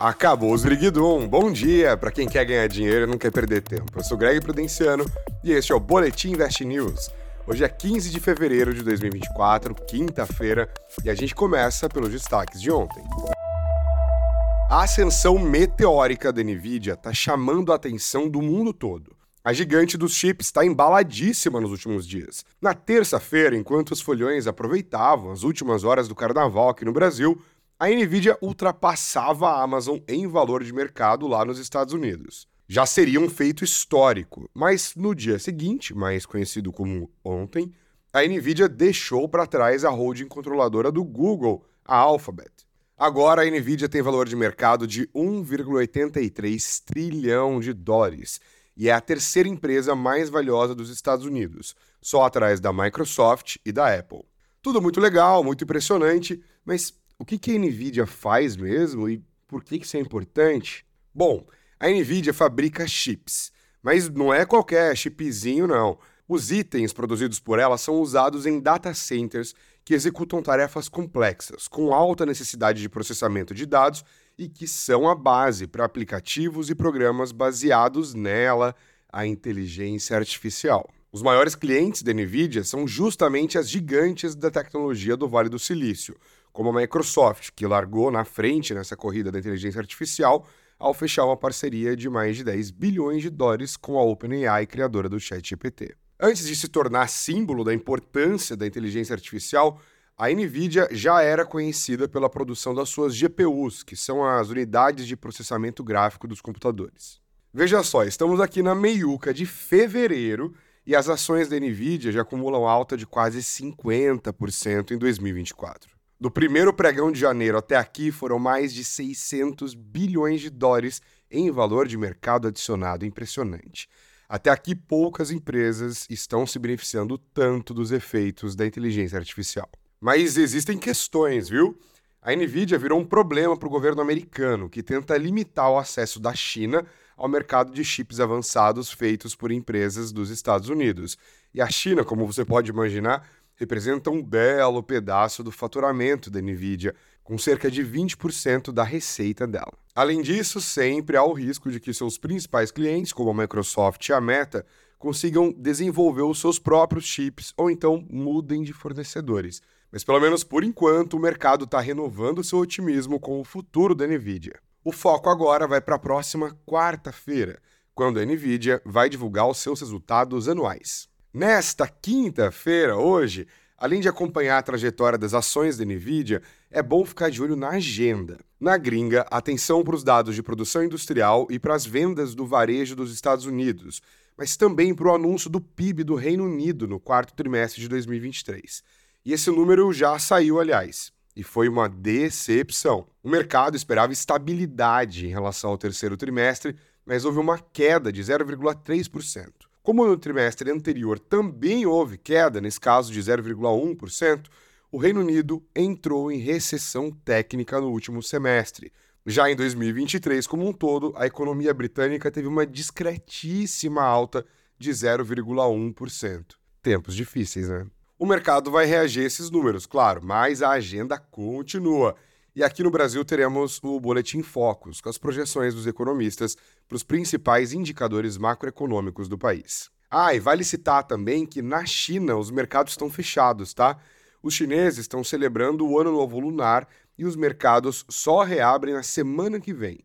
Acabou os Briguidum. Bom dia para quem quer ganhar dinheiro e não quer perder tempo. Eu sou Greg Prudenciano e este é o Boletim Invest News. Hoje é 15 de fevereiro de 2024, quinta-feira, e a gente começa pelos destaques de ontem. A ascensão meteórica da Nvidia está chamando a atenção do mundo todo. A gigante dos chips está embaladíssima nos últimos dias. Na terça-feira, enquanto os folhões aproveitavam as últimas horas do carnaval aqui no Brasil, a Nvidia ultrapassava a Amazon em valor de mercado lá nos Estados Unidos. Já seria um feito histórico, mas no dia seguinte, mais conhecido como ontem, a Nvidia deixou para trás a holding controladora do Google, a Alphabet. Agora a Nvidia tem valor de mercado de 1,83 trilhão de dólares e é a terceira empresa mais valiosa dos Estados Unidos, só atrás da Microsoft e da Apple. Tudo muito legal, muito impressionante, mas o que, que a NVIDIA faz mesmo e por que, que isso é importante? Bom, a NVIDIA fabrica chips, mas não é qualquer chipzinho, não. Os itens produzidos por ela são usados em data centers que executam tarefas complexas, com alta necessidade de processamento de dados e que são a base para aplicativos e programas baseados nela, a inteligência artificial. Os maiores clientes da NVIDIA são justamente as gigantes da tecnologia do Vale do Silício, como a Microsoft, que largou na frente nessa corrida da inteligência artificial ao fechar uma parceria de mais de 10 bilhões de dólares com a OpenAI, criadora do ChatGPT. Antes de se tornar símbolo da importância da inteligência artificial, a Nvidia já era conhecida pela produção das suas GPUs, que são as unidades de processamento gráfico dos computadores. Veja só, estamos aqui na meiuca de fevereiro e as ações da Nvidia já acumulam alta de quase 50% em 2024. Do primeiro pregão de janeiro até aqui foram mais de 600 bilhões de dólares em valor de mercado adicionado impressionante. Até aqui, poucas empresas estão se beneficiando tanto dos efeitos da inteligência artificial. Mas existem questões, viu? A Nvidia virou um problema para o governo americano, que tenta limitar o acesso da China ao mercado de chips avançados feitos por empresas dos Estados Unidos. E a China, como você pode imaginar, representa um belo pedaço do faturamento da Nvidia, com cerca de 20% da receita dela. Além disso, sempre há o risco de que seus principais clientes, como a Microsoft e a Meta, consigam desenvolver os seus próprios chips ou então mudem de fornecedores. Mas pelo menos por enquanto, o mercado está renovando seu otimismo com o futuro da Nvidia. O foco agora vai para a próxima quarta-feira, quando a Nvidia vai divulgar os seus resultados anuais. Nesta quinta-feira, hoje, além de acompanhar a trajetória das ações da Nvidia, é bom ficar de olho na agenda. Na gringa, atenção para os dados de produção industrial e para as vendas do varejo dos Estados Unidos, mas também para o anúncio do PIB do Reino Unido no quarto trimestre de 2023. E esse número já saiu, aliás, e foi uma decepção. O mercado esperava estabilidade em relação ao terceiro trimestre, mas houve uma queda de 0,3%. Como no trimestre anterior também houve queda, nesse caso de 0,1%, o Reino Unido entrou em recessão técnica no último semestre. Já em 2023, como um todo, a economia britânica teve uma discretíssima alta de 0,1%. Tempos difíceis, né? O mercado vai reagir a esses números, claro, mas a agenda continua. E aqui no Brasil teremos o Boletim Focus, com as projeções dos economistas para os principais indicadores macroeconômicos do país. Ah, e vale citar também que na China os mercados estão fechados, tá? Os chineses estão celebrando o Ano Novo Lunar e os mercados só reabrem na semana que vem.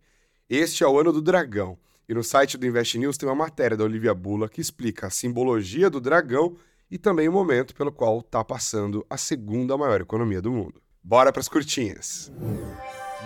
Este é o Ano do Dragão. E no site do Invest News tem uma matéria da Olivia Bula que explica a simbologia do dragão e também o momento pelo qual está passando a segunda maior economia do mundo. Bora para as curtinhas.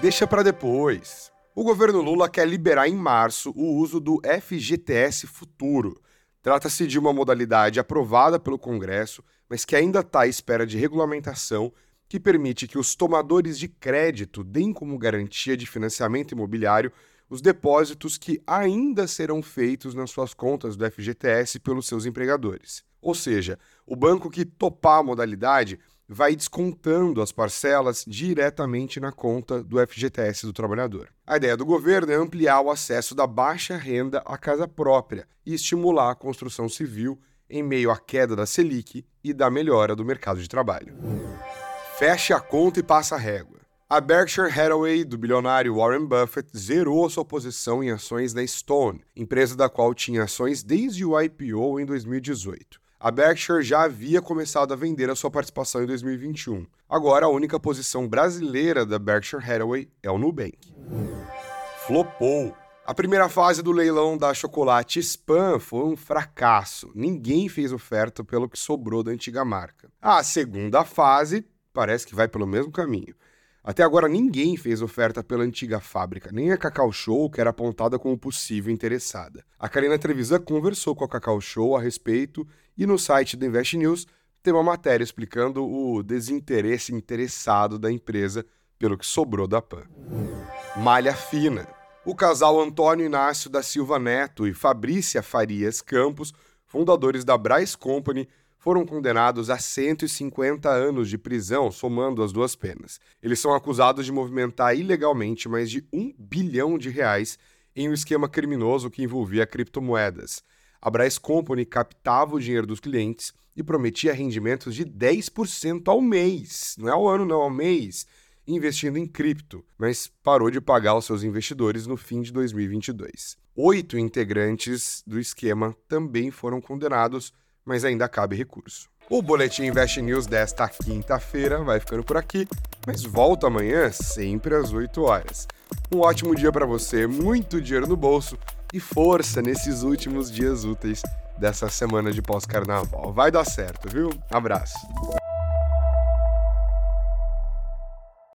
Deixa para depois. O governo Lula quer liberar em março o uso do FGTS Futuro. Trata-se de uma modalidade aprovada pelo Congresso, mas que ainda está à espera de regulamentação que permite que os tomadores de crédito deem como garantia de financiamento imobiliário os depósitos que ainda serão feitos nas suas contas do FGTS pelos seus empregadores. Ou seja, o banco que topar a modalidade vai descontando as parcelas diretamente na conta do FGTS do trabalhador. A ideia do governo é ampliar o acesso da baixa renda à casa própria e estimular a construção civil em meio à queda da Selic e da melhora do mercado de trabalho. Feche a conta e passa a régua. A Berkshire Hathaway, do bilionário Warren Buffett, zerou sua posição em ações da Stone, empresa da qual tinha ações desde o IPO em 2018. A Berkshire já havia começado a vender a sua participação em 2021. Agora, a única posição brasileira da Berkshire Hathaway é o Nubank. Flopou. A primeira fase do leilão da chocolate Spam foi um fracasso. Ninguém fez oferta pelo que sobrou da antiga marca. A segunda fase parece que vai pelo mesmo caminho. Até agora ninguém fez oferta pela antiga fábrica, nem a Cacau Show, que era apontada como possível interessada. A Karina Trevisan conversou com a Cacau Show a respeito e no site do Invest News tem uma matéria explicando o desinteresse interessado da empresa pelo que sobrou da PAN. Malha fina. O casal Antônio Inácio da Silva Neto e Fabrícia Farias Campos, fundadores da Bryce Company, foram condenados a 150 anos de prisão, somando as duas penas. Eles são acusados de movimentar ilegalmente mais de um bilhão de reais em um esquema criminoso que envolvia criptomoedas. A Bryce Company captava o dinheiro dos clientes e prometia rendimentos de 10% ao mês. Não é ao ano, não, ao mês, investindo em cripto, mas parou de pagar os seus investidores no fim de 2022. Oito integrantes do esquema também foram condenados mas ainda cabe recurso. O Boletim Invest News desta quinta-feira vai ficando por aqui, mas volta amanhã, sempre às 8 horas. Um ótimo dia para você, muito dinheiro no bolso e força nesses últimos dias úteis dessa semana de pós-carnaval. Vai dar certo, viu? Abraço.